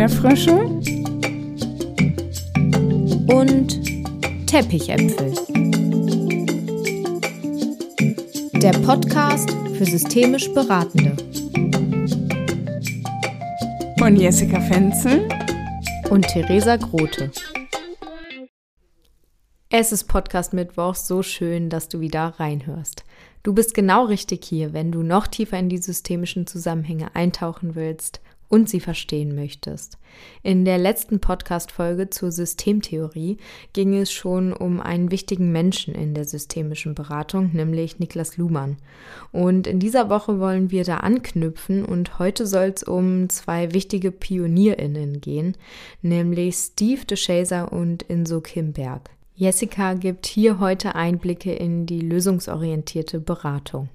Erdbeerfrösche und Teppichäpfel. Der Podcast für systemisch Beratende. Von Jessica Fenzel und Theresa Grote. Es ist Podcast Mittwoch, so schön, dass du wieder reinhörst. Du bist genau richtig hier, wenn du noch tiefer in die systemischen Zusammenhänge eintauchen willst und sie verstehen möchtest. In der letzten Podcast-Folge zur Systemtheorie ging es schon um einen wichtigen Menschen in der systemischen Beratung, nämlich Niklas Luhmann. Und in dieser Woche wollen wir da anknüpfen und heute soll es um zwei wichtige PionierInnen gehen, nämlich Steve DeShazer und Inso Kimberg. Jessica gibt hier heute Einblicke in die lösungsorientierte Beratung.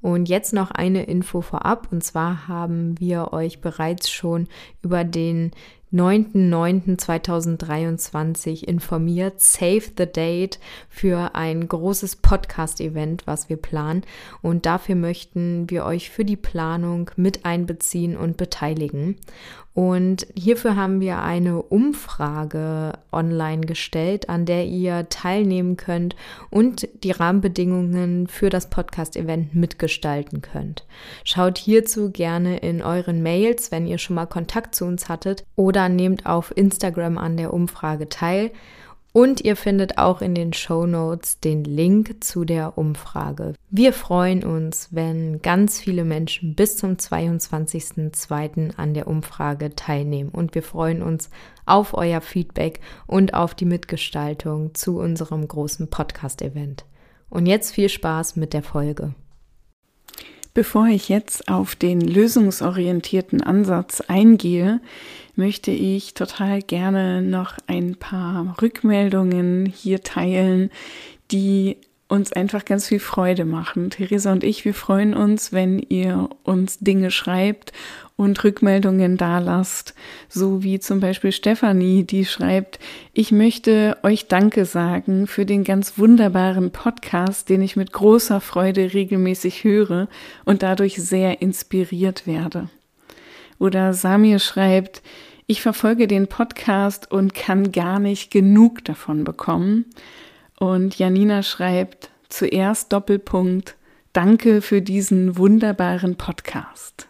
Und jetzt noch eine Info vorab. Und zwar haben wir euch bereits schon über den 9.9.2023 informiert. Save the Date für ein großes Podcast-Event, was wir planen. Und dafür möchten wir euch für die Planung mit einbeziehen und beteiligen. Und hierfür haben wir eine Umfrage online gestellt, an der ihr teilnehmen könnt und die Rahmenbedingungen für das Podcast-Event mitgestalten könnt. Schaut hierzu gerne in euren Mails, wenn ihr schon mal Kontakt zu uns hattet, oder nehmt auf Instagram an der Umfrage teil. Und ihr findet auch in den Show Notes den Link zu der Umfrage. Wir freuen uns, wenn ganz viele Menschen bis zum 22.02. an der Umfrage teilnehmen. Und wir freuen uns auf euer Feedback und auf die Mitgestaltung zu unserem großen Podcast-Event. Und jetzt viel Spaß mit der Folge. Bevor ich jetzt auf den lösungsorientierten Ansatz eingehe, möchte ich total gerne noch ein paar Rückmeldungen hier teilen, die uns einfach ganz viel Freude machen. Theresa und ich, wir freuen uns, wenn ihr uns Dinge schreibt und Rückmeldungen da lasst, so wie zum Beispiel Stefanie, die schreibt, ich möchte euch Danke sagen für den ganz wunderbaren Podcast, den ich mit großer Freude regelmäßig höre und dadurch sehr inspiriert werde. Oder Samir schreibt, ich verfolge den Podcast und kann gar nicht genug davon bekommen. Und Janina schreibt zuerst Doppelpunkt, danke für diesen wunderbaren Podcast.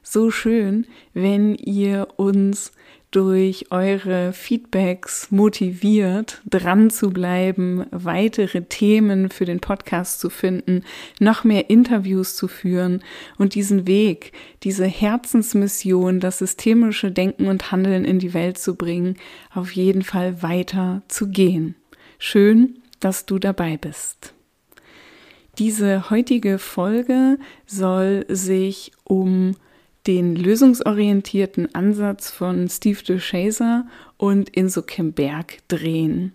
So schön, wenn ihr uns durch eure Feedbacks motiviert, dran zu bleiben, weitere Themen für den Podcast zu finden, noch mehr Interviews zu führen und diesen Weg, diese Herzensmission, das systemische Denken und Handeln in die Welt zu bringen, auf jeden Fall weiter zu gehen. Schön, dass du dabei bist. Diese heutige Folge soll sich um den lösungsorientierten Ansatz von Steve DeShazer und Inso Kimberg drehen.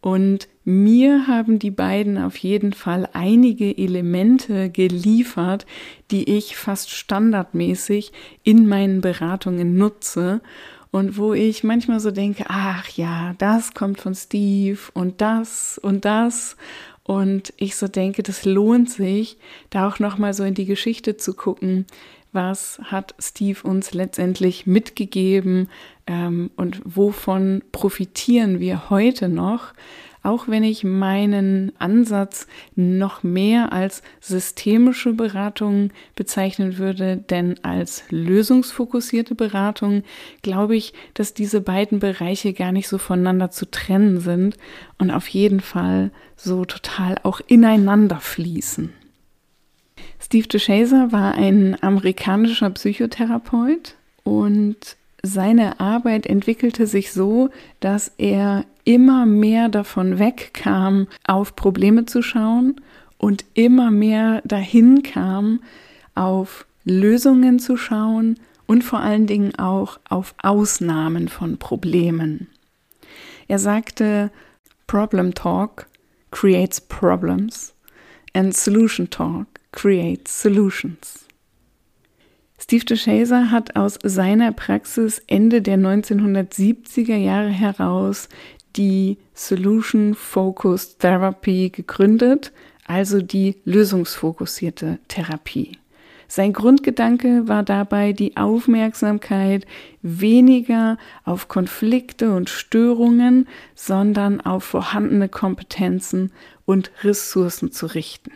Und mir haben die beiden auf jeden Fall einige Elemente geliefert, die ich fast standardmäßig in meinen Beratungen nutze und wo ich manchmal so denke, ach ja, das kommt von Steve und das und das und ich so denke, das lohnt sich, da auch noch mal so in die Geschichte zu gucken, was hat Steve uns letztendlich mitgegeben ähm, und wovon profitieren wir heute noch, auch wenn ich meinen Ansatz noch mehr als systemische Beratung bezeichnen würde, denn als lösungsfokussierte Beratung glaube ich, dass diese beiden Bereiche gar nicht so voneinander zu trennen sind und auf jeden Fall so total auch ineinander fließen. Steve DeShazer war ein amerikanischer Psychotherapeut und seine Arbeit entwickelte sich so, dass er immer mehr davon wegkam, auf Probleme zu schauen und immer mehr dahin kam, auf Lösungen zu schauen und vor allen Dingen auch auf Ausnahmen von Problemen. Er sagte, Problem Talk creates problems and Solution Talk creates solutions. Steve DeShazer hat aus seiner Praxis Ende der 1970er Jahre heraus die Solution Focused Therapy gegründet, also die lösungsfokussierte Therapie. Sein Grundgedanke war dabei die Aufmerksamkeit weniger auf Konflikte und Störungen, sondern auf vorhandene Kompetenzen und Ressourcen zu richten.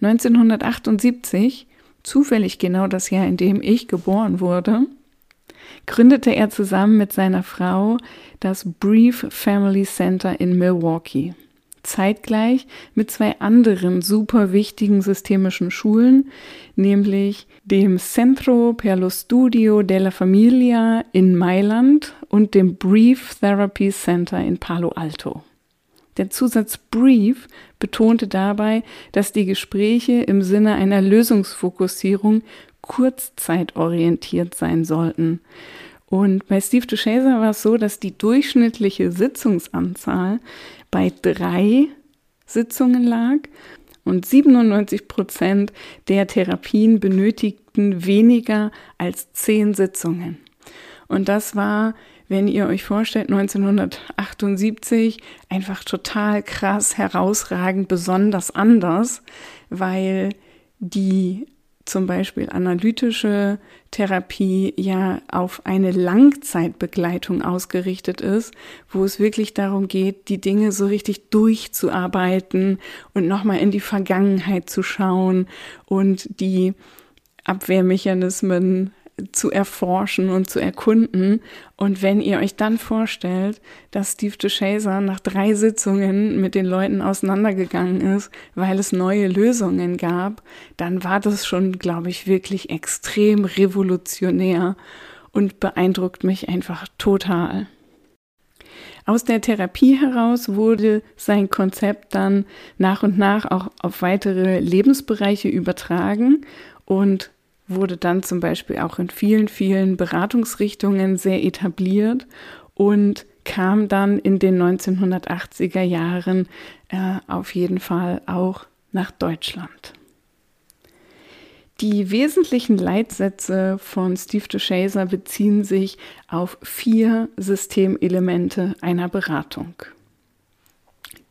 1978, zufällig genau das Jahr, in dem ich geboren wurde, gründete er zusammen mit seiner Frau das Brief Family Center in Milwaukee. Zeitgleich mit zwei anderen super wichtigen systemischen Schulen, nämlich dem Centro per lo Studio della Familia in Mailand und dem Brief Therapy Center in Palo Alto. Der Zusatz Brief betonte dabei, dass die Gespräche im Sinne einer Lösungsfokussierung kurzzeitorientiert sein sollten. Und bei Steve DeShazer war es so, dass die durchschnittliche Sitzungsanzahl bei drei Sitzungen lag und 97 Prozent der Therapien benötigten weniger als zehn Sitzungen. Und das war, wenn ihr euch vorstellt, 1978 einfach total krass, herausragend, besonders anders, weil die zum Beispiel analytische Therapie ja auf eine Langzeitbegleitung ausgerichtet ist, wo es wirklich darum geht, die Dinge so richtig durchzuarbeiten und nochmal in die Vergangenheit zu schauen und die Abwehrmechanismen zu erforschen und zu erkunden. Und wenn ihr euch dann vorstellt, dass Steve DeShazer nach drei Sitzungen mit den Leuten auseinandergegangen ist, weil es neue Lösungen gab, dann war das schon, glaube ich, wirklich extrem revolutionär und beeindruckt mich einfach total. Aus der Therapie heraus wurde sein Konzept dann nach und nach auch auf weitere Lebensbereiche übertragen und wurde dann zum Beispiel auch in vielen, vielen Beratungsrichtungen sehr etabliert und kam dann in den 1980er Jahren äh, auf jeden Fall auch nach Deutschland. Die wesentlichen Leitsätze von Steve DeShazer beziehen sich auf vier Systemelemente einer Beratung.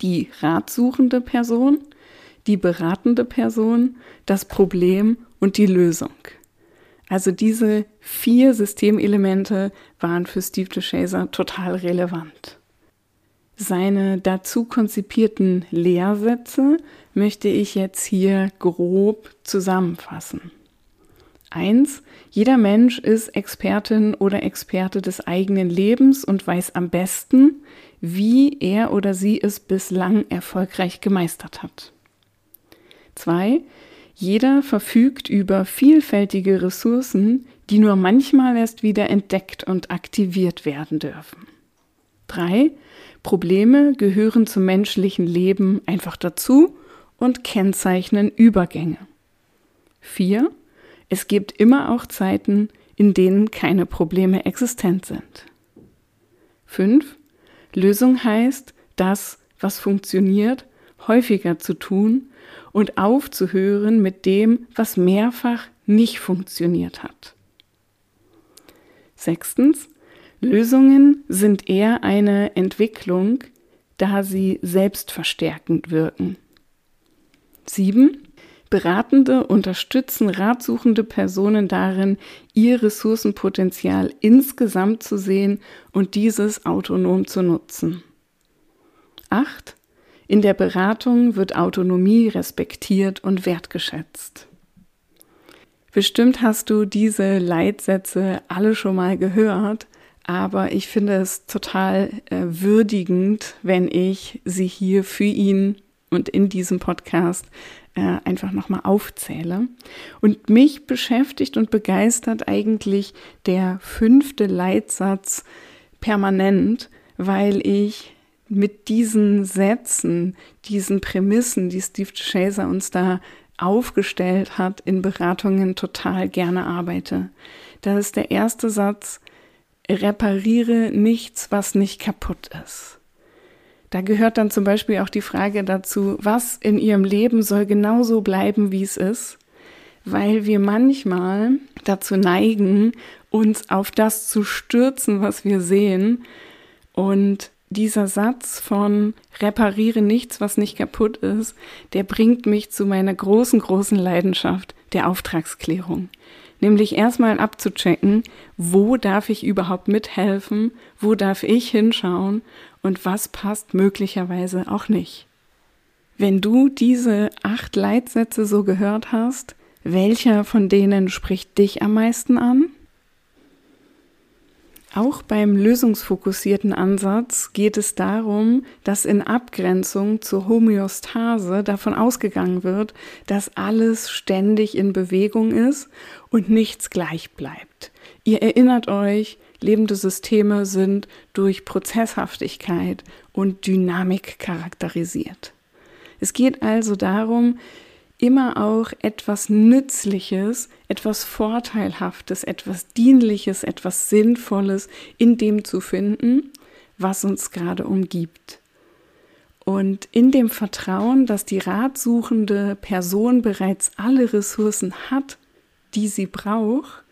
Die ratsuchende Person, die beratende Person, das Problem und die Lösung. Also diese vier Systemelemente waren für Steve DeShazer total relevant. Seine dazu konzipierten Lehrsätze möchte ich jetzt hier grob zusammenfassen. Eins: Jeder Mensch ist Expertin oder Experte des eigenen Lebens und weiß am besten, wie er oder sie es bislang erfolgreich gemeistert hat. Zwei: jeder verfügt über vielfältige Ressourcen, die nur manchmal erst wieder entdeckt und aktiviert werden dürfen. 3. Probleme gehören zum menschlichen Leben einfach dazu und kennzeichnen Übergänge. 4. Es gibt immer auch Zeiten, in denen keine Probleme existent sind. 5. Lösung heißt, das, was funktioniert, häufiger zu tun und aufzuhören mit dem, was mehrfach nicht funktioniert hat. Sechstens, Lösungen sind eher eine Entwicklung, da sie selbstverstärkend wirken. Sieben, Beratende unterstützen ratsuchende Personen darin, ihr Ressourcenpotenzial insgesamt zu sehen und dieses autonom zu nutzen. Acht, in der Beratung wird Autonomie respektiert und wertgeschätzt. Bestimmt hast du diese Leitsätze alle schon mal gehört, aber ich finde es total äh, würdigend, wenn ich sie hier für ihn und in diesem Podcast äh, einfach nochmal aufzähle. Und mich beschäftigt und begeistert eigentlich der fünfte Leitsatz permanent, weil ich mit diesen Sätzen, diesen Prämissen, die Steve Chaser uns da aufgestellt hat, in Beratungen total gerne arbeite. Das ist der erste Satz, repariere nichts, was nicht kaputt ist. Da gehört dann zum Beispiel auch die Frage dazu, was in ihrem Leben soll genauso bleiben, wie es ist, weil wir manchmal dazu neigen, uns auf das zu stürzen, was wir sehen und dieser Satz von repariere nichts, was nicht kaputt ist, der bringt mich zu meiner großen, großen Leidenschaft der Auftragsklärung. Nämlich erstmal abzuchecken, wo darf ich überhaupt mithelfen, wo darf ich hinschauen und was passt möglicherweise auch nicht. Wenn du diese acht Leitsätze so gehört hast, welcher von denen spricht dich am meisten an? Auch beim lösungsfokussierten Ansatz geht es darum, dass in Abgrenzung zur Homöostase davon ausgegangen wird, dass alles ständig in Bewegung ist und nichts gleich bleibt. Ihr erinnert euch, lebende Systeme sind durch Prozesshaftigkeit und Dynamik charakterisiert. Es geht also darum, immer auch etwas Nützliches, etwas Vorteilhaftes, etwas Dienliches, etwas Sinnvolles in dem zu finden, was uns gerade umgibt. Und in dem Vertrauen, dass die ratsuchende Person bereits alle Ressourcen hat, die sie braucht,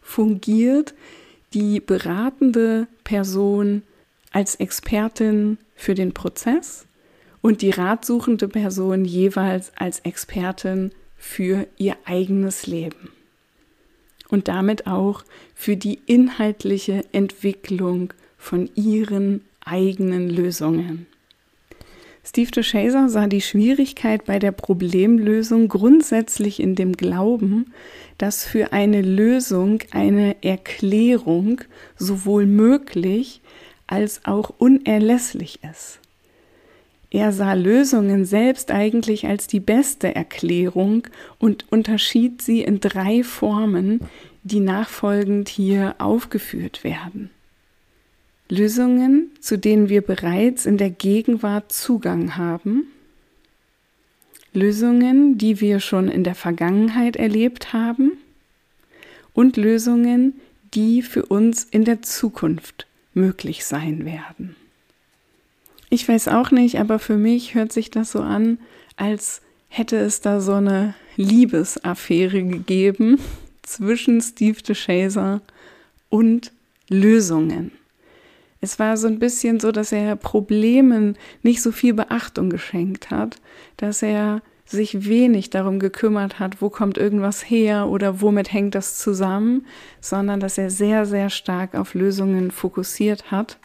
fungiert die beratende Person als Expertin für den Prozess und die ratsuchende Person jeweils als Expertin für ihr eigenes Leben und damit auch für die inhaltliche Entwicklung von ihren eigenen Lösungen. Steve DeShazer sah die Schwierigkeit bei der Problemlösung grundsätzlich in dem Glauben, dass für eine Lösung eine Erklärung sowohl möglich als auch unerlässlich ist. Er sah Lösungen selbst eigentlich als die beste Erklärung und unterschied sie in drei Formen, die nachfolgend hier aufgeführt werden. Lösungen, zu denen wir bereits in der Gegenwart Zugang haben, Lösungen, die wir schon in der Vergangenheit erlebt haben und Lösungen, die für uns in der Zukunft möglich sein werden. Ich weiß auch nicht, aber für mich hört sich das so an, als hätte es da so eine Liebesaffäre gegeben zwischen Steve DeShazer und Lösungen. Es war so ein bisschen so, dass er Problemen nicht so viel Beachtung geschenkt hat, dass er sich wenig darum gekümmert hat, wo kommt irgendwas her oder womit hängt das zusammen, sondern dass er sehr, sehr stark auf Lösungen fokussiert hat,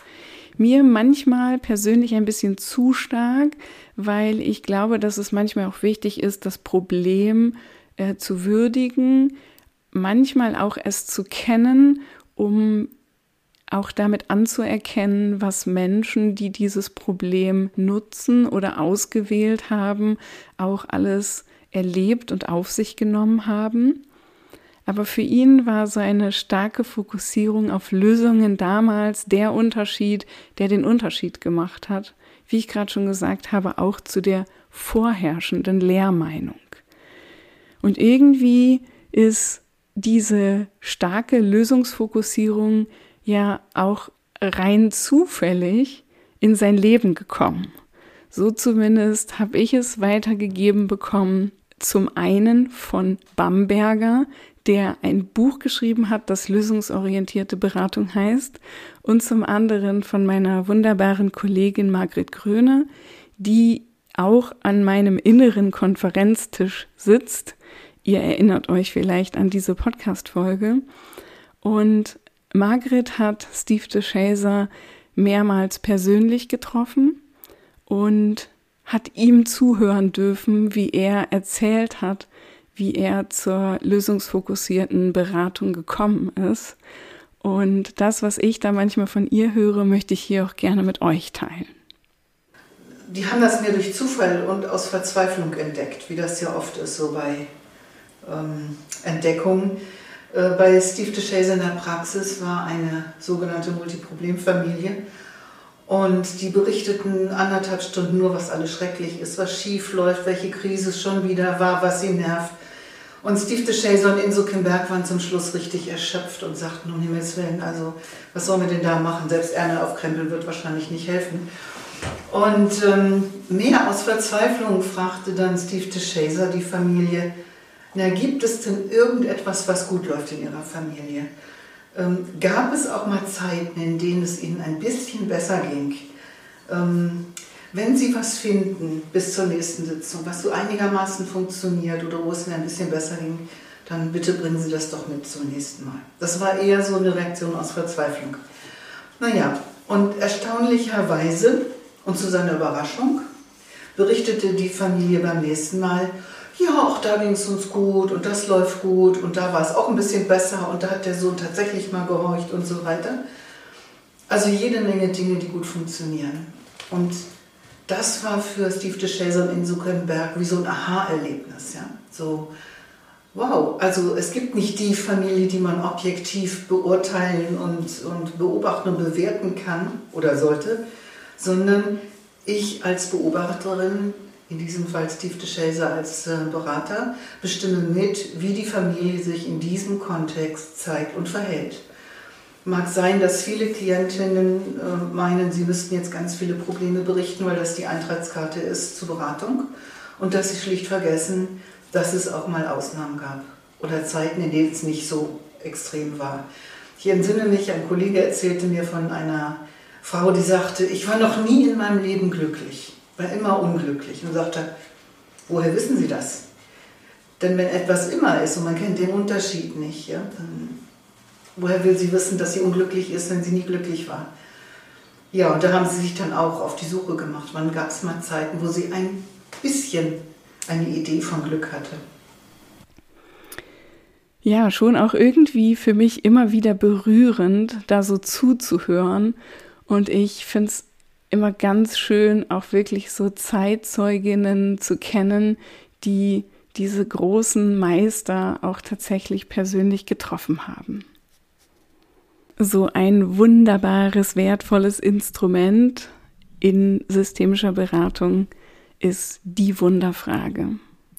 mir manchmal persönlich ein bisschen zu stark, weil ich glaube, dass es manchmal auch wichtig ist, das Problem äh, zu würdigen, manchmal auch es zu kennen, um auch damit anzuerkennen, was Menschen, die dieses Problem nutzen oder ausgewählt haben, auch alles erlebt und auf sich genommen haben. Aber für ihn war so eine starke Fokussierung auf Lösungen damals der Unterschied, der den Unterschied gemacht hat. Wie ich gerade schon gesagt habe, auch zu der vorherrschenden Lehrmeinung. Und irgendwie ist diese starke Lösungsfokussierung ja auch rein zufällig in sein Leben gekommen. So zumindest habe ich es weitergegeben bekommen. Zum einen von Bamberger, der ein Buch geschrieben hat, das lösungsorientierte Beratung heißt, und zum anderen von meiner wunderbaren Kollegin Margret Gröne, die auch an meinem inneren Konferenztisch sitzt. Ihr erinnert euch vielleicht an diese Podcast-Folge. Und Margret hat Steve DeShazer mehrmals persönlich getroffen und hat ihm zuhören dürfen, wie er erzählt hat, wie er zur lösungsfokussierten Beratung gekommen ist. Und das, was ich da manchmal von ihr höre, möchte ich hier auch gerne mit euch teilen. Die haben das mir durch Zufall und aus Verzweiflung entdeckt, wie das ja oft ist, so bei ähm, Entdeckungen. Äh, bei Steve DeShazer in der Praxis war eine sogenannte Multiproblemfamilie. Und die berichteten anderthalb Stunden nur, was alles schrecklich ist, was schief läuft, welche Krise es schon wieder war, was sie nervt. Und Steve DeShazer und Inso Kimberg waren zum Schluss richtig erschöpft und sagten, um Himmels Willen, also was sollen wir denn da machen? Selbst Erne aufkrempeln wird wahrscheinlich nicht helfen. Und ähm, mehr aus Verzweiflung fragte dann Steve DeShazer die Familie, na, gibt es denn irgendetwas, was gut läuft in ihrer Familie? Ähm, gab es auch mal Zeiten, in denen es ihnen ein bisschen besser ging? Ähm, wenn Sie was finden bis zur nächsten Sitzung, was so einigermaßen funktioniert oder wo es Ihnen ein bisschen besser ging, dann bitte bringen Sie das doch mit zum nächsten Mal. Das war eher so eine Reaktion aus Verzweiflung. Naja, und erstaunlicherweise und zu seiner Überraschung berichtete die Familie beim nächsten Mal, ja, auch da ging es uns gut und das läuft gut und da war es auch ein bisschen besser und da hat der Sohn tatsächlich mal gehorcht und so weiter. Also jede Menge Dinge, die gut funktionieren. Und das war für Steve DeShazer in Zuckerberg wie so ein Aha-Erlebnis. Ja? So, wow, also es gibt nicht die Familie, die man objektiv beurteilen und, und beobachten und bewerten kann oder sollte, sondern ich als Beobachterin in diesem Fall Steve DeShazer als äh, Berater, bestimme mit, wie die Familie sich in diesem Kontext zeigt und verhält. Mag sein, dass viele Klientinnen äh, meinen, sie müssten jetzt ganz viele Probleme berichten, weil das die Eintrittskarte ist zur Beratung und dass sie schlicht vergessen, dass es auch mal Ausnahmen gab oder Zeiten, in denen es nicht so extrem war. Ich entsinne mich, ein Kollege erzählte mir von einer Frau, die sagte, ich war noch nie in meinem Leben glücklich war immer unglücklich und sagte, woher wissen Sie das? Denn wenn etwas immer ist und man kennt den Unterschied nicht, ja, dann woher will sie wissen, dass sie unglücklich ist, wenn sie nie glücklich war? Ja, und da haben sie sich dann auch auf die Suche gemacht. Wann gab es mal Zeiten, wo sie ein bisschen eine Idee von Glück hatte? Ja, schon auch irgendwie für mich immer wieder berührend, da so zuzuhören. Und ich finde es immer ganz schön, auch wirklich so Zeitzeuginnen zu kennen, die diese großen Meister auch tatsächlich persönlich getroffen haben. So ein wunderbares, wertvolles Instrument in systemischer Beratung ist die Wunderfrage.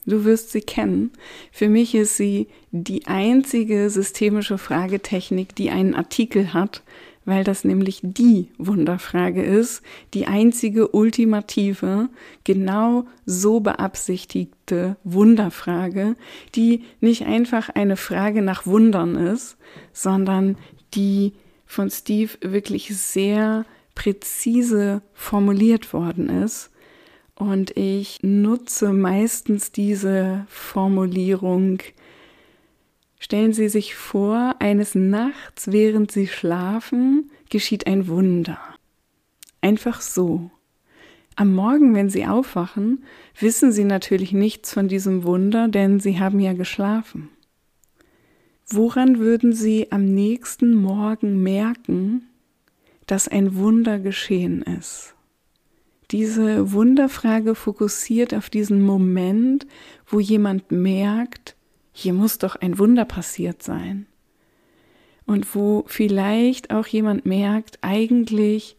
Du wirst sie kennen. Für mich ist sie die einzige systemische Fragetechnik, die einen Artikel hat, weil das nämlich die Wunderfrage ist, die einzige ultimative, genau so beabsichtigte Wunderfrage, die nicht einfach eine Frage nach Wundern ist, sondern die von Steve wirklich sehr präzise formuliert worden ist. Und ich nutze meistens diese Formulierung Stellen Sie sich vor, eines Nachts, während Sie schlafen, geschieht ein Wunder. Einfach so. Am Morgen, wenn Sie aufwachen, wissen Sie natürlich nichts von diesem Wunder, denn Sie haben ja geschlafen. Woran würden Sie am nächsten Morgen merken, dass ein Wunder geschehen ist? Diese Wunderfrage fokussiert auf diesen Moment, wo jemand merkt, hier muss doch ein Wunder passiert sein. Und wo vielleicht auch jemand merkt, eigentlich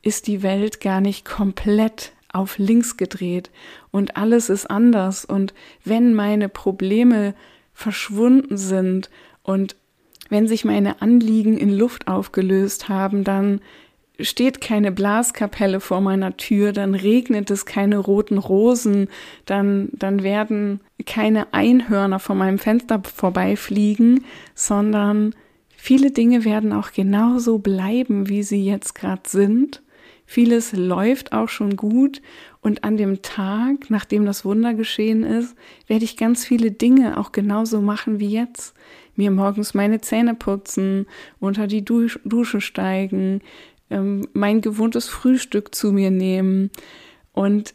ist die Welt gar nicht komplett auf links gedreht und alles ist anders. Und wenn meine Probleme verschwunden sind und wenn sich meine Anliegen in Luft aufgelöst haben, dann steht keine Blaskapelle vor meiner Tür, dann regnet es keine roten Rosen, dann, dann werden keine Einhörner vor meinem Fenster vorbeifliegen, sondern viele Dinge werden auch genauso bleiben, wie sie jetzt gerade sind. Vieles läuft auch schon gut und an dem Tag, nachdem das Wunder geschehen ist, werde ich ganz viele Dinge auch genauso machen wie jetzt. Mir morgens meine Zähne putzen, unter die Dusche steigen, ähm, mein gewohntes Frühstück zu mir nehmen. Und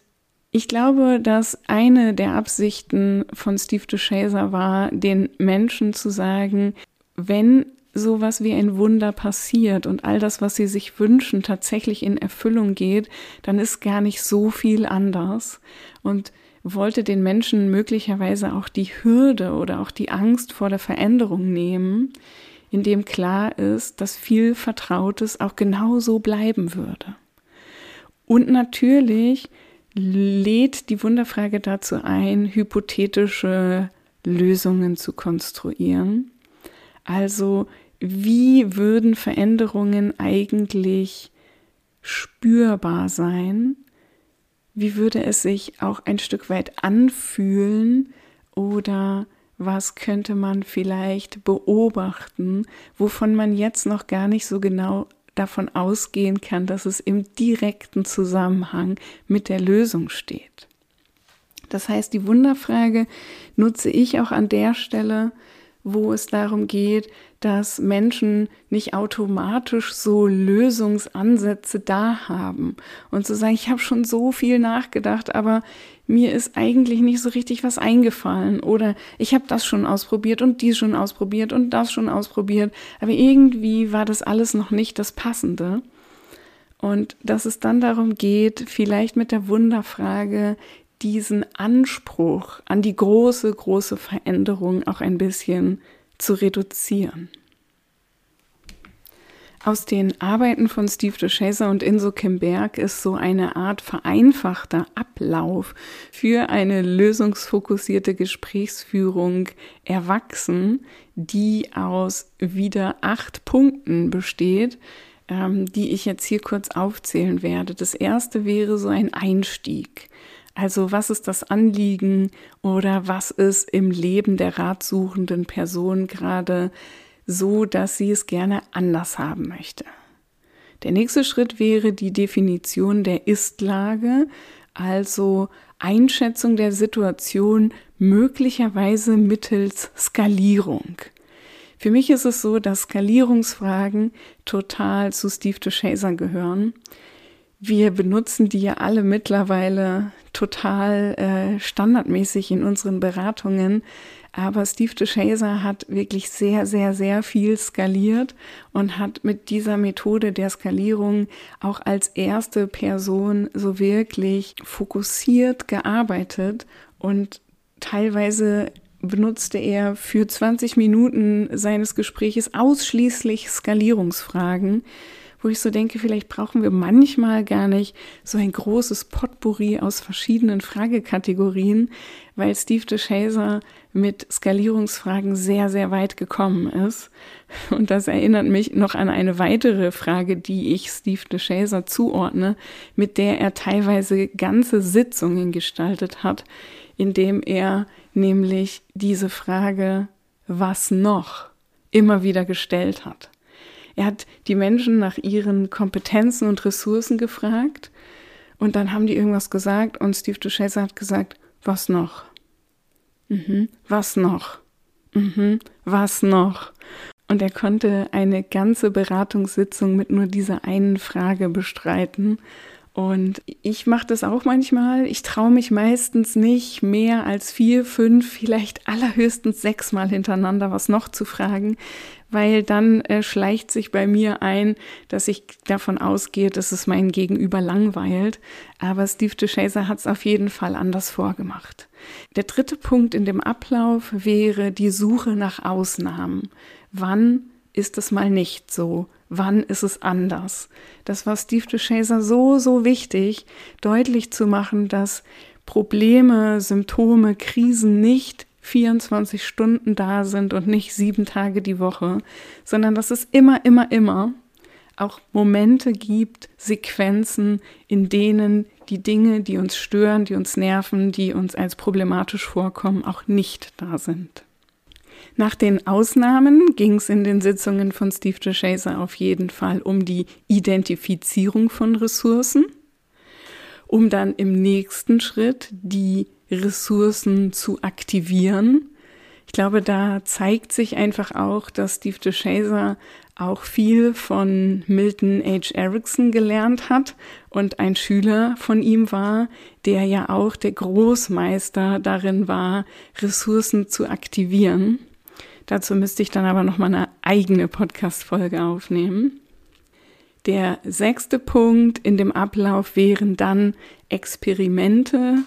ich glaube, dass eine der Absichten von Steve DeShazer war, den Menschen zu sagen, wenn sowas wie ein Wunder passiert und all das, was sie sich wünschen, tatsächlich in Erfüllung geht, dann ist gar nicht so viel anders und wollte den Menschen möglicherweise auch die Hürde oder auch die Angst vor der Veränderung nehmen, in dem klar ist, dass viel Vertrautes auch genau so bleiben würde. Und natürlich lädt die Wunderfrage dazu ein, hypothetische Lösungen zu konstruieren. Also wie würden Veränderungen eigentlich spürbar sein? Wie würde es sich auch ein Stück weit anfühlen oder was könnte man vielleicht beobachten, wovon man jetzt noch gar nicht so genau davon ausgehen kann, dass es im direkten Zusammenhang mit der Lösung steht. Das heißt, die Wunderfrage nutze ich auch an der Stelle, wo es darum geht, dass Menschen nicht automatisch so Lösungsansätze da haben. Und zu sagen, ich habe schon so viel nachgedacht, aber mir ist eigentlich nicht so richtig was eingefallen. Oder ich habe das schon ausprobiert und dies schon ausprobiert und das schon ausprobiert, aber irgendwie war das alles noch nicht das Passende. Und dass es dann darum geht, vielleicht mit der Wunderfrage diesen Anspruch an die große, große Veränderung auch ein bisschen zu reduzieren. Aus den Arbeiten von Steve DeShazer und Inso Kimberg ist so eine Art vereinfachter Ablauf für eine lösungsfokussierte Gesprächsführung erwachsen, die aus wieder acht Punkten besteht, ähm, die ich jetzt hier kurz aufzählen werde. Das erste wäre so ein Einstieg. Also was ist das Anliegen oder was ist im Leben der ratsuchenden Person gerade so, dass sie es gerne anders haben möchte? Der nächste Schritt wäre die Definition der Ist-Lage, also Einschätzung der Situation möglicherweise mittels Skalierung. Für mich ist es so, dass Skalierungsfragen total zu Steve DeShazer gehören. Wir benutzen die ja alle mittlerweile total äh, standardmäßig in unseren Beratungen. Aber Steve DeShazer hat wirklich sehr, sehr, sehr viel skaliert und hat mit dieser Methode der Skalierung auch als erste Person so wirklich fokussiert gearbeitet und teilweise benutzte er für 20 Minuten seines Gespräches ausschließlich Skalierungsfragen wo ich so denke, vielleicht brauchen wir manchmal gar nicht so ein großes Potpourri aus verschiedenen Fragekategorien, weil Steve DeShazer mit Skalierungsfragen sehr, sehr weit gekommen ist. Und das erinnert mich noch an eine weitere Frage, die ich Steve DeShazer zuordne, mit der er teilweise ganze Sitzungen gestaltet hat, indem er nämlich diese Frage, was noch, immer wieder gestellt hat. Er hat die Menschen nach ihren Kompetenzen und Ressourcen gefragt und dann haben die irgendwas gesagt und Steve Duchesse hat gesagt, was noch? Mhm. Was noch? Mhm. Was noch? Und er konnte eine ganze Beratungssitzung mit nur dieser einen Frage bestreiten. Und ich mache das auch manchmal. Ich traue mich meistens nicht mehr als vier, fünf, vielleicht allerhöchstens sechsmal hintereinander was noch zu fragen, weil dann äh, schleicht sich bei mir ein, dass ich davon ausgehe, dass es mein Gegenüber langweilt. Aber Steve DeShazer hat es auf jeden Fall anders vorgemacht. Der dritte Punkt in dem Ablauf wäre die Suche nach Ausnahmen. Wann ist es mal nicht so? Wann ist es anders? Das war Steve DeShazer so, so wichtig, deutlich zu machen, dass Probleme, Symptome, Krisen nicht 24 Stunden da sind und nicht sieben Tage die Woche, sondern dass es immer, immer, immer auch Momente gibt, Sequenzen, in denen die Dinge, die uns stören, die uns nerven, die uns als problematisch vorkommen, auch nicht da sind. Nach den Ausnahmen ging es in den Sitzungen von Steve DeShazer auf jeden Fall um die Identifizierung von Ressourcen, um dann im nächsten Schritt die Ressourcen zu aktivieren. Ich glaube, da zeigt sich einfach auch, dass Steve DeShazer auch viel von Milton H. Erickson gelernt hat und ein Schüler von ihm war, der ja auch der Großmeister darin war, Ressourcen zu aktivieren. Dazu müsste ich dann aber noch mal eine eigene Podcast-Folge aufnehmen. Der sechste Punkt in dem Ablauf wären dann Experimente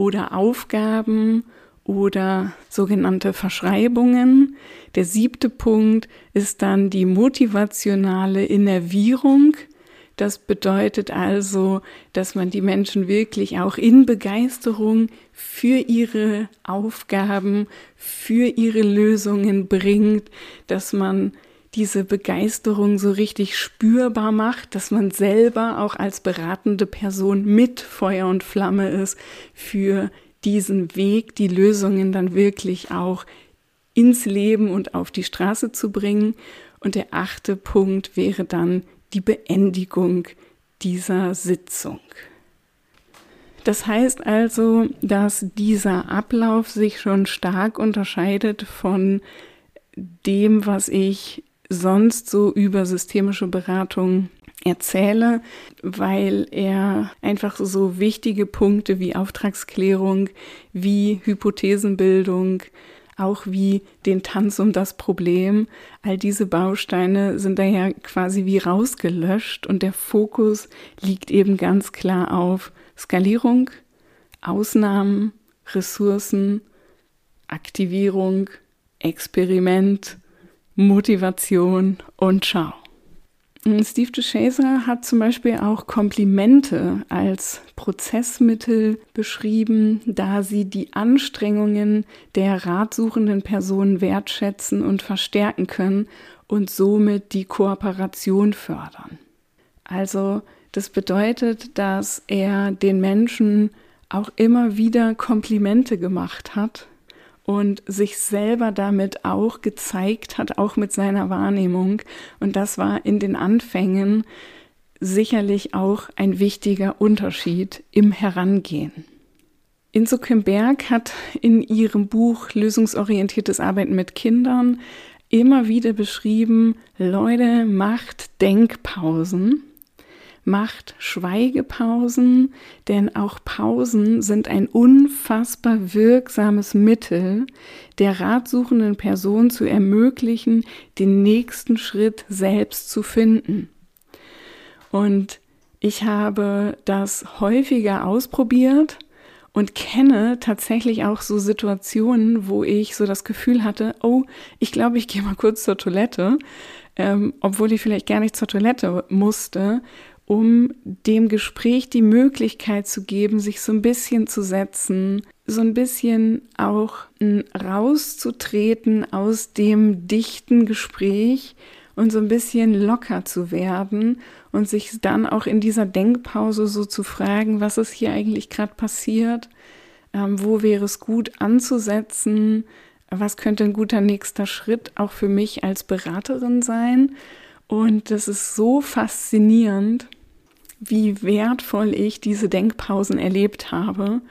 oder Aufgaben oder sogenannte Verschreibungen. Der siebte Punkt ist dann die motivationale Innervierung. Das bedeutet also, dass man die Menschen wirklich auch in Begeisterung für ihre Aufgaben, für ihre Lösungen bringt, dass man diese Begeisterung so richtig spürbar macht, dass man selber auch als beratende Person mit Feuer und Flamme ist für diesen Weg, die Lösungen dann wirklich auch ins Leben und auf die Straße zu bringen. Und der achte Punkt wäre dann die Beendigung dieser Sitzung. Das heißt also, dass dieser Ablauf sich schon stark unterscheidet von dem, was ich sonst so über systemische Beratung erzähle, weil er einfach so wichtige Punkte wie Auftragsklärung, wie Hypothesenbildung, auch wie den Tanz um das Problem, all diese Bausteine sind daher quasi wie rausgelöscht und der Fokus liegt eben ganz klar auf Skalierung, Ausnahmen, Ressourcen, Aktivierung, Experiment, Motivation und Schau. Steve DeShazer hat zum Beispiel auch Komplimente als Prozessmittel beschrieben, da sie die Anstrengungen der ratsuchenden Person wertschätzen und verstärken können und somit die Kooperation fördern. Also das bedeutet, dass er den Menschen auch immer wieder Komplimente gemacht hat und sich selber damit auch gezeigt hat, auch mit seiner Wahrnehmung. Und das war in den Anfängen sicherlich auch ein wichtiger Unterschied im Herangehen. Inso Berg hat in ihrem Buch Lösungsorientiertes Arbeiten mit Kindern immer wieder beschrieben, Leute, macht Denkpausen macht Schweigepausen, denn auch Pausen sind ein unfassbar wirksames Mittel, der ratsuchenden Person zu ermöglichen, den nächsten Schritt selbst zu finden. Und ich habe das häufiger ausprobiert und kenne tatsächlich auch so Situationen, wo ich so das Gefühl hatte, oh, ich glaube, ich gehe mal kurz zur Toilette, ähm, obwohl ich vielleicht gar nicht zur Toilette musste um dem Gespräch die Möglichkeit zu geben, sich so ein bisschen zu setzen, so ein bisschen auch rauszutreten aus dem dichten Gespräch und so ein bisschen locker zu werden und sich dann auch in dieser Denkpause so zu fragen, was ist hier eigentlich gerade passiert, ähm, wo wäre es gut anzusetzen, was könnte ein guter nächster Schritt auch für mich als Beraterin sein. Und das ist so faszinierend, wie wertvoll ich diese Denkpausen erlebt habe.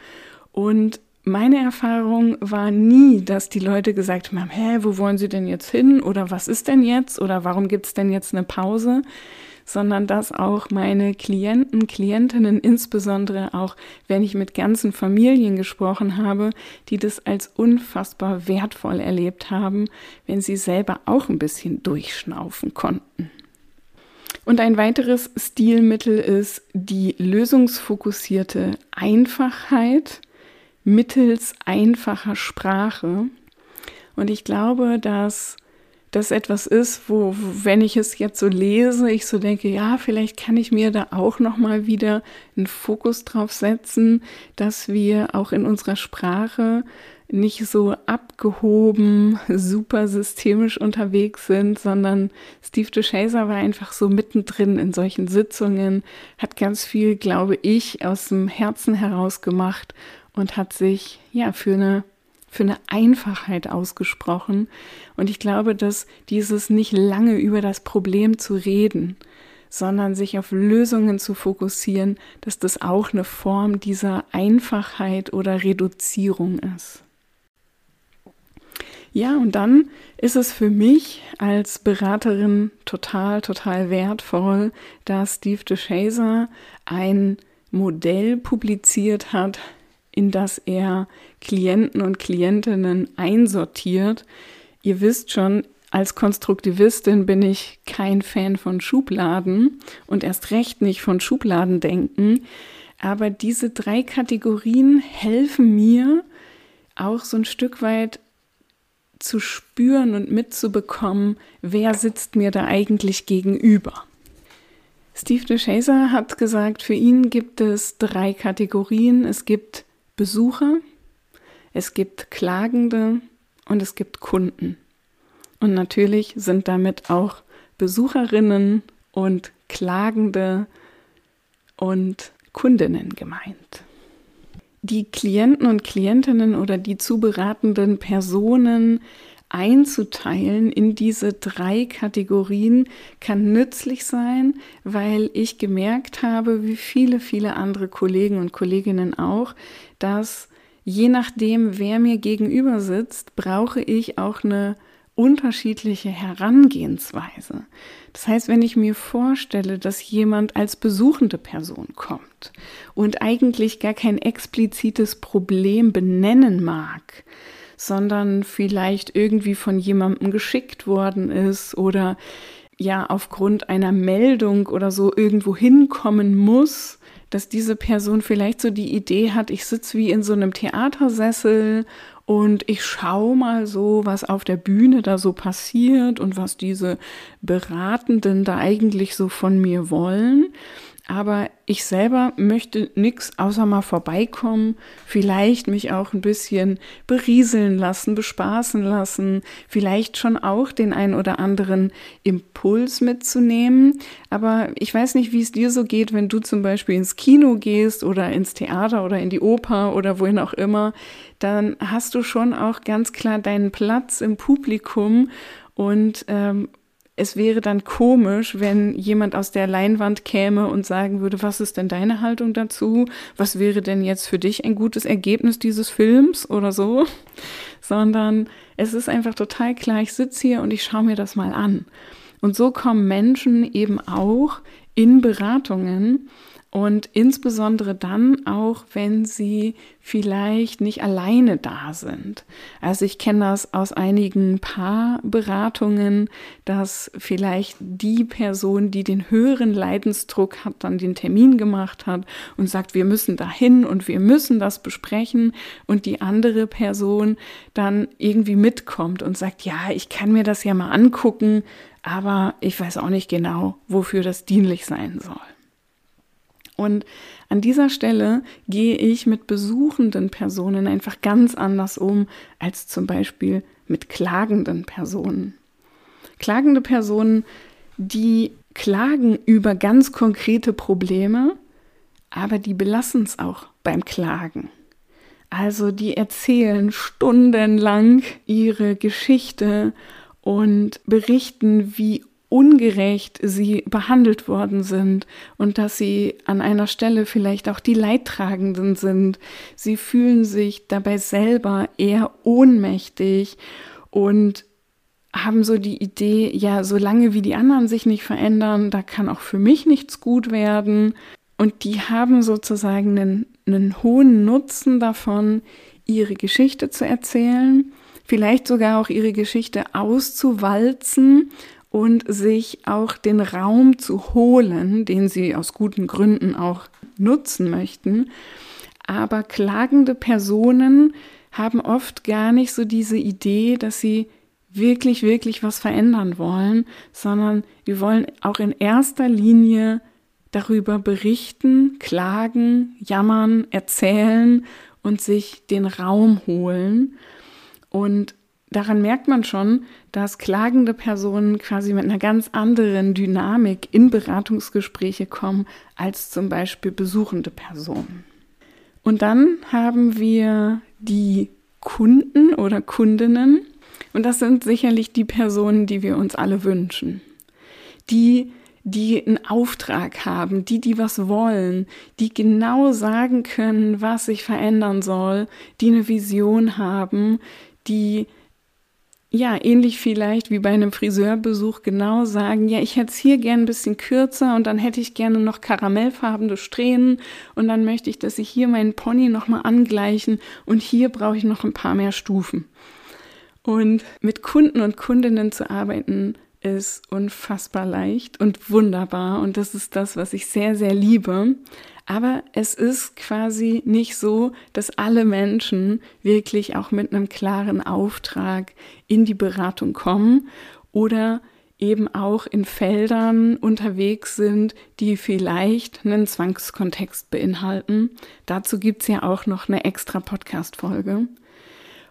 Und meine Erfahrung war nie, dass die Leute gesagt haben, hä, wo wollen Sie denn jetzt hin? Oder was ist denn jetzt? Oder warum gibt es denn jetzt eine Pause? Sondern dass auch meine Klienten, Klientinnen, insbesondere auch wenn ich mit ganzen Familien gesprochen habe, die das als unfassbar wertvoll erlebt haben, wenn sie selber auch ein bisschen durchschnaufen konnten. Und ein weiteres Stilmittel ist die lösungsfokussierte Einfachheit mittels einfacher Sprache. Und ich glaube, dass das etwas ist, wo, wenn ich es jetzt so lese, ich so denke, ja, vielleicht kann ich mir da auch noch mal wieder einen Fokus drauf setzen, dass wir auch in unserer Sprache nicht so abgehoben, super systemisch unterwegs sind, sondern Steve DeShazer war einfach so mittendrin in solchen Sitzungen, hat ganz viel, glaube ich, aus dem Herzen heraus gemacht und hat sich ja für eine für eine Einfachheit ausgesprochen. Und ich glaube, dass dieses nicht lange über das Problem zu reden, sondern sich auf Lösungen zu fokussieren, dass das auch eine Form dieser Einfachheit oder Reduzierung ist. Ja, und dann ist es für mich als Beraterin total, total wertvoll, dass Steve DeShazer ein Modell publiziert hat, in das er Klienten und Klientinnen einsortiert. Ihr wisst schon, als Konstruktivistin bin ich kein Fan von Schubladen und erst recht nicht von Schubladendenken. Aber diese drei Kategorien helfen mir auch so ein Stück weit zu spüren und mitzubekommen, wer sitzt mir da eigentlich gegenüber. Steve DeShazer hat gesagt, für ihn gibt es drei Kategorien. Es gibt Besucher, es gibt Klagende und es gibt Kunden. Und natürlich sind damit auch Besucherinnen und Klagende und Kundinnen gemeint die Klienten und Klientinnen oder die zu beratenden Personen einzuteilen in diese drei Kategorien kann nützlich sein, weil ich gemerkt habe, wie viele, viele andere Kollegen und Kolleginnen auch, dass je nachdem, wer mir gegenüber sitzt, brauche ich auch eine unterschiedliche Herangehensweise. Das heißt, wenn ich mir vorstelle, dass jemand als besuchende Person kommt und eigentlich gar kein explizites Problem benennen mag, sondern vielleicht irgendwie von jemandem geschickt worden ist oder ja aufgrund einer Meldung oder so irgendwo hinkommen muss, dass diese Person vielleicht so die Idee hat, ich sitze wie in so einem Theatersessel und ich schaue mal so, was auf der Bühne da so passiert und was diese Beratenden da eigentlich so von mir wollen. Aber ich selber möchte nichts außer mal vorbeikommen, vielleicht mich auch ein bisschen berieseln lassen, bespaßen lassen, vielleicht schon auch den ein oder anderen Impuls mitzunehmen. Aber ich weiß nicht, wie es dir so geht, wenn du zum Beispiel ins Kino gehst oder ins Theater oder in die Oper oder wohin auch immer, dann hast du schon auch ganz klar deinen Platz im Publikum und ähm, es wäre dann komisch, wenn jemand aus der Leinwand käme und sagen würde, was ist denn deine Haltung dazu? Was wäre denn jetzt für dich ein gutes Ergebnis dieses Films oder so? Sondern es ist einfach total klar, ich sitze hier und ich schaue mir das mal an. Und so kommen Menschen eben auch in Beratungen und insbesondere dann auch, wenn sie vielleicht nicht alleine da sind. Also ich kenne das aus einigen Paarberatungen, dass vielleicht die Person, die den höheren Leidensdruck hat, dann den Termin gemacht hat und sagt, wir müssen dahin und wir müssen das besprechen und die andere Person dann irgendwie mitkommt und sagt, ja, ich kann mir das ja mal angucken, aber ich weiß auch nicht genau, wofür das dienlich sein soll. Und an dieser Stelle gehe ich mit besuchenden Personen einfach ganz anders um als zum Beispiel mit klagenden Personen. Klagende Personen, die klagen über ganz konkrete Probleme, aber die belassen es auch beim Klagen. Also die erzählen stundenlang ihre Geschichte und berichten, wie ungerecht sie behandelt worden sind und dass sie an einer Stelle vielleicht auch die Leidtragenden sind. Sie fühlen sich dabei selber eher ohnmächtig und haben so die Idee, ja, solange wie die anderen sich nicht verändern, da kann auch für mich nichts gut werden. Und die haben sozusagen einen, einen hohen Nutzen davon, ihre Geschichte zu erzählen, vielleicht sogar auch ihre Geschichte auszuwalzen und sich auch den Raum zu holen, den sie aus guten Gründen auch nutzen möchten. Aber klagende Personen haben oft gar nicht so diese Idee, dass sie wirklich, wirklich was verändern wollen, sondern wir wollen auch in erster Linie darüber berichten, klagen, jammern, erzählen und sich den Raum holen. Und daran merkt man schon, dass klagende Personen quasi mit einer ganz anderen Dynamik in Beratungsgespräche kommen als zum Beispiel besuchende Personen. Und dann haben wir die Kunden oder Kundinnen. Und das sind sicherlich die Personen, die wir uns alle wünschen. Die, die einen Auftrag haben, die, die was wollen, die genau sagen können, was sich verändern soll, die eine Vision haben, die ja, ähnlich vielleicht wie bei einem Friseurbesuch genau sagen, ja, ich hätte es hier gern ein bisschen kürzer und dann hätte ich gerne noch karamellfarbene Strähnen und dann möchte ich, dass ich hier meinen Pony nochmal angleichen und hier brauche ich noch ein paar mehr Stufen. Und mit Kunden und Kundinnen zu arbeiten, ist unfassbar leicht und wunderbar und das ist das, was ich sehr, sehr liebe. Aber es ist quasi nicht so, dass alle Menschen wirklich auch mit einem klaren Auftrag in die Beratung kommen oder eben auch in Feldern unterwegs sind, die vielleicht einen Zwangskontext beinhalten. Dazu gibt es ja auch noch eine extra Podcast-Folge.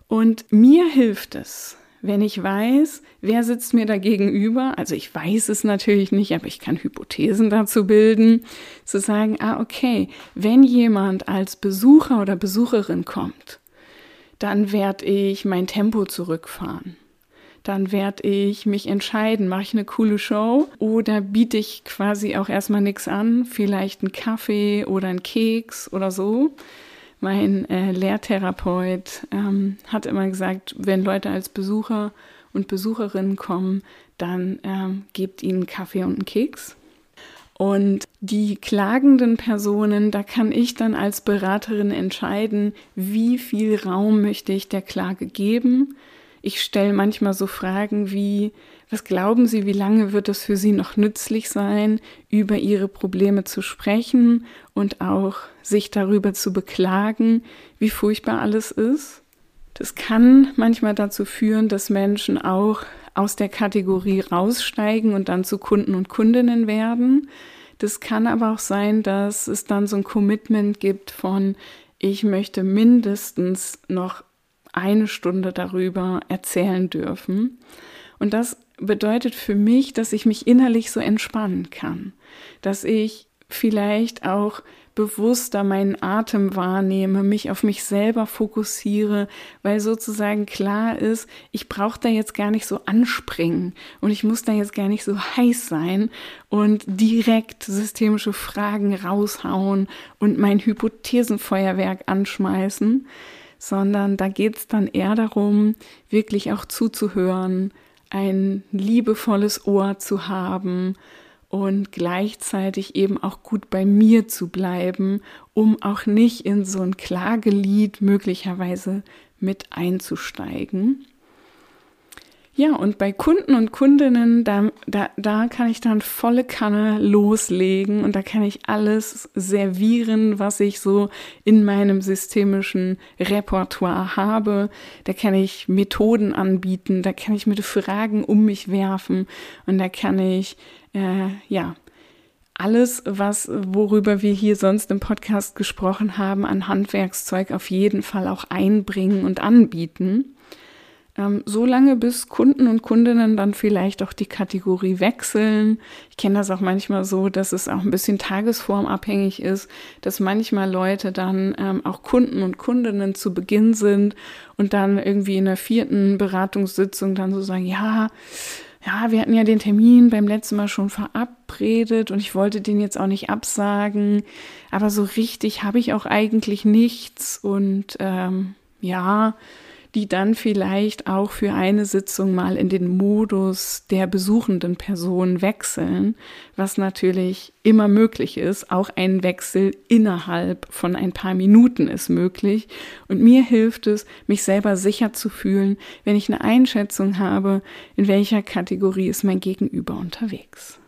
Und mir hilft es, wenn ich weiß, wer sitzt mir da gegenüber, also ich weiß es natürlich nicht, aber ich kann Hypothesen dazu bilden, zu sagen, ah, okay, wenn jemand als Besucher oder Besucherin kommt, dann werde ich mein Tempo zurückfahren. dann werde ich mich entscheiden, mache ich eine coole Show oder biete ich quasi auch erstmal nichts an, vielleicht einen Kaffee oder einen Keks oder so. Mein äh, Lehrtherapeut ähm, hat immer gesagt, wenn Leute als Besucher und Besucherinnen kommen, dann ähm, gebt ihnen Kaffee und einen Keks. Und die klagenden Personen, da kann ich dann als Beraterin entscheiden, wie viel Raum möchte ich der Klage geben. Ich stelle manchmal so Fragen wie, was glauben Sie, wie lange wird es für Sie noch nützlich sein, über Ihre Probleme zu sprechen und auch sich darüber zu beklagen, wie furchtbar alles ist? Das kann manchmal dazu führen, dass Menschen auch aus der Kategorie raussteigen und dann zu Kunden und Kundinnen werden. Das kann aber auch sein, dass es dann so ein Commitment gibt von, ich möchte mindestens noch eine Stunde darüber erzählen dürfen. Und das bedeutet für mich, dass ich mich innerlich so entspannen kann, dass ich vielleicht auch bewusster meinen Atem wahrnehme, mich auf mich selber fokussiere, weil sozusagen klar ist, ich brauche da jetzt gar nicht so anspringen und ich muss da jetzt gar nicht so heiß sein und direkt systemische Fragen raushauen und mein Hypothesenfeuerwerk anschmeißen, sondern da geht es dann eher darum, wirklich auch zuzuhören, ein liebevolles Ohr zu haben und gleichzeitig eben auch gut bei mir zu bleiben, um auch nicht in so ein Klagelied möglicherweise mit einzusteigen. Ja, und bei Kunden und Kundinnen, da, da, da kann ich dann volle Kanne loslegen und da kann ich alles servieren, was ich so in meinem systemischen Repertoire habe. Da kann ich Methoden anbieten, da kann ich mit Fragen um mich werfen und da kann ich, äh, ja, alles, was, worüber wir hier sonst im Podcast gesprochen haben, an Handwerkszeug auf jeden Fall auch einbringen und anbieten ähm, so lange, bis Kunden und Kundinnen dann vielleicht auch die Kategorie wechseln. Ich kenne das auch manchmal so, dass es auch ein bisschen tagesformabhängig ist, dass manchmal Leute dann ähm, auch Kunden und Kundinnen zu Beginn sind und dann irgendwie in der vierten Beratungssitzung dann so sagen, ja, ja, wir hatten ja den Termin beim letzten Mal schon verabredet und ich wollte den jetzt auch nicht absagen, aber so richtig habe ich auch eigentlich nichts und ähm, ja, die dann vielleicht auch für eine Sitzung mal in den Modus der besuchenden Person wechseln, was natürlich immer möglich ist. Auch ein Wechsel innerhalb von ein paar Minuten ist möglich. Und mir hilft es, mich selber sicher zu fühlen, wenn ich eine Einschätzung habe, in welcher Kategorie ist mein Gegenüber unterwegs.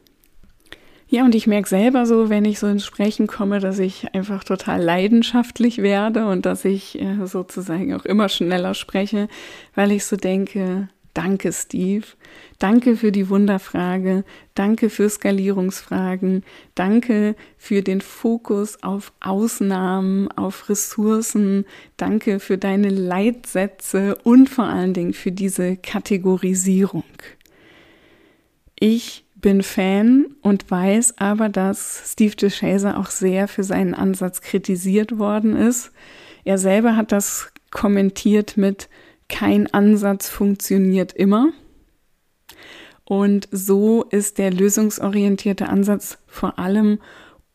Ja, und ich merke selber so, wenn ich so ins Sprechen komme, dass ich einfach total leidenschaftlich werde und dass ich äh, sozusagen auch immer schneller spreche, weil ich so denke, danke Steve, danke für die Wunderfrage, danke für Skalierungsfragen, danke für den Fokus auf Ausnahmen, auf Ressourcen, danke für deine Leitsätze und vor allen Dingen für diese Kategorisierung. Ich bin Fan und weiß aber, dass Steve DeShazer auch sehr für seinen Ansatz kritisiert worden ist. Er selber hat das kommentiert mit kein Ansatz funktioniert immer. Und so ist der lösungsorientierte Ansatz vor allem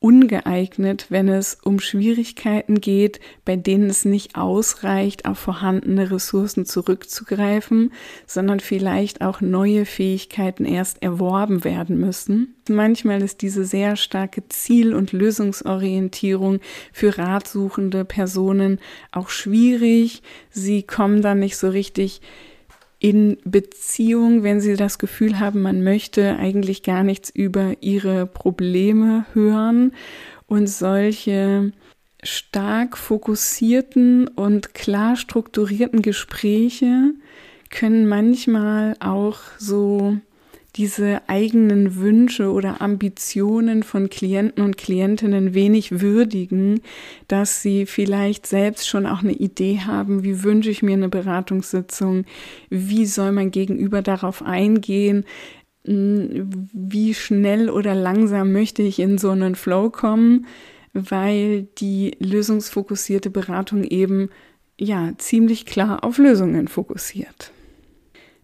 ungeeignet, wenn es um Schwierigkeiten geht, bei denen es nicht ausreicht, auf vorhandene Ressourcen zurückzugreifen, sondern vielleicht auch neue Fähigkeiten erst erworben werden müssen. Manchmal ist diese sehr starke Ziel- und Lösungsorientierung für ratsuchende Personen auch schwierig. Sie kommen dann nicht so richtig in Beziehung, wenn sie das Gefühl haben, man möchte eigentlich gar nichts über ihre Probleme hören und solche stark fokussierten und klar strukturierten Gespräche können manchmal auch so diese eigenen Wünsche oder Ambitionen von Klienten und Klientinnen wenig würdigen, dass sie vielleicht selbst schon auch eine Idee haben, wie wünsche ich mir eine Beratungssitzung, wie soll mein Gegenüber darauf eingehen, hm, wie schnell oder langsam möchte ich in so einen Flow kommen, weil die lösungsfokussierte Beratung eben ja ziemlich klar auf Lösungen fokussiert.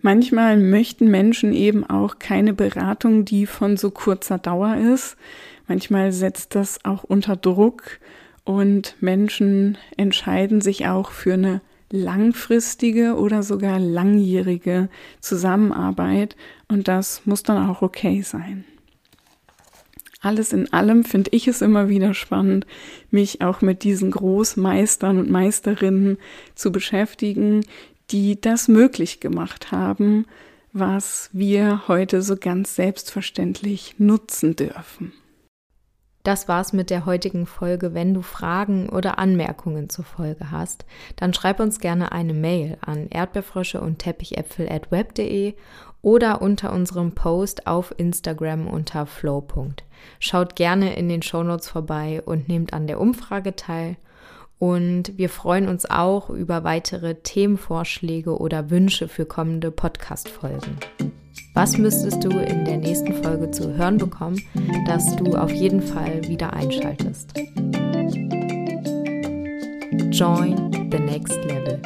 Manchmal möchten Menschen eben auch keine Beratung, die von so kurzer Dauer ist. Manchmal setzt das auch unter Druck und Menschen entscheiden sich auch für eine langfristige oder sogar langjährige Zusammenarbeit und das muss dann auch okay sein. Alles in allem finde ich es immer wieder spannend, mich auch mit diesen Großmeistern und Meisterinnen zu beschäftigen, die das möglich gemacht haben, was wir heute so ganz selbstverständlich nutzen dürfen. Das war's mit der heutigen Folge. Wenn du Fragen oder Anmerkungen zur Folge hast, dann schreib uns gerne eine Mail an erdbeerfrösche und teppichäpfel at web.de oder unter unserem Post auf Instagram unter flow. Schaut gerne in den Shownotes vorbei und nehmt an der Umfrage teil. Und wir freuen uns auch über weitere Themenvorschläge oder Wünsche für kommende Podcast-Folgen. Was müsstest du in der nächsten Folge zu hören bekommen, dass du auf jeden Fall wieder einschaltest? Join the next level.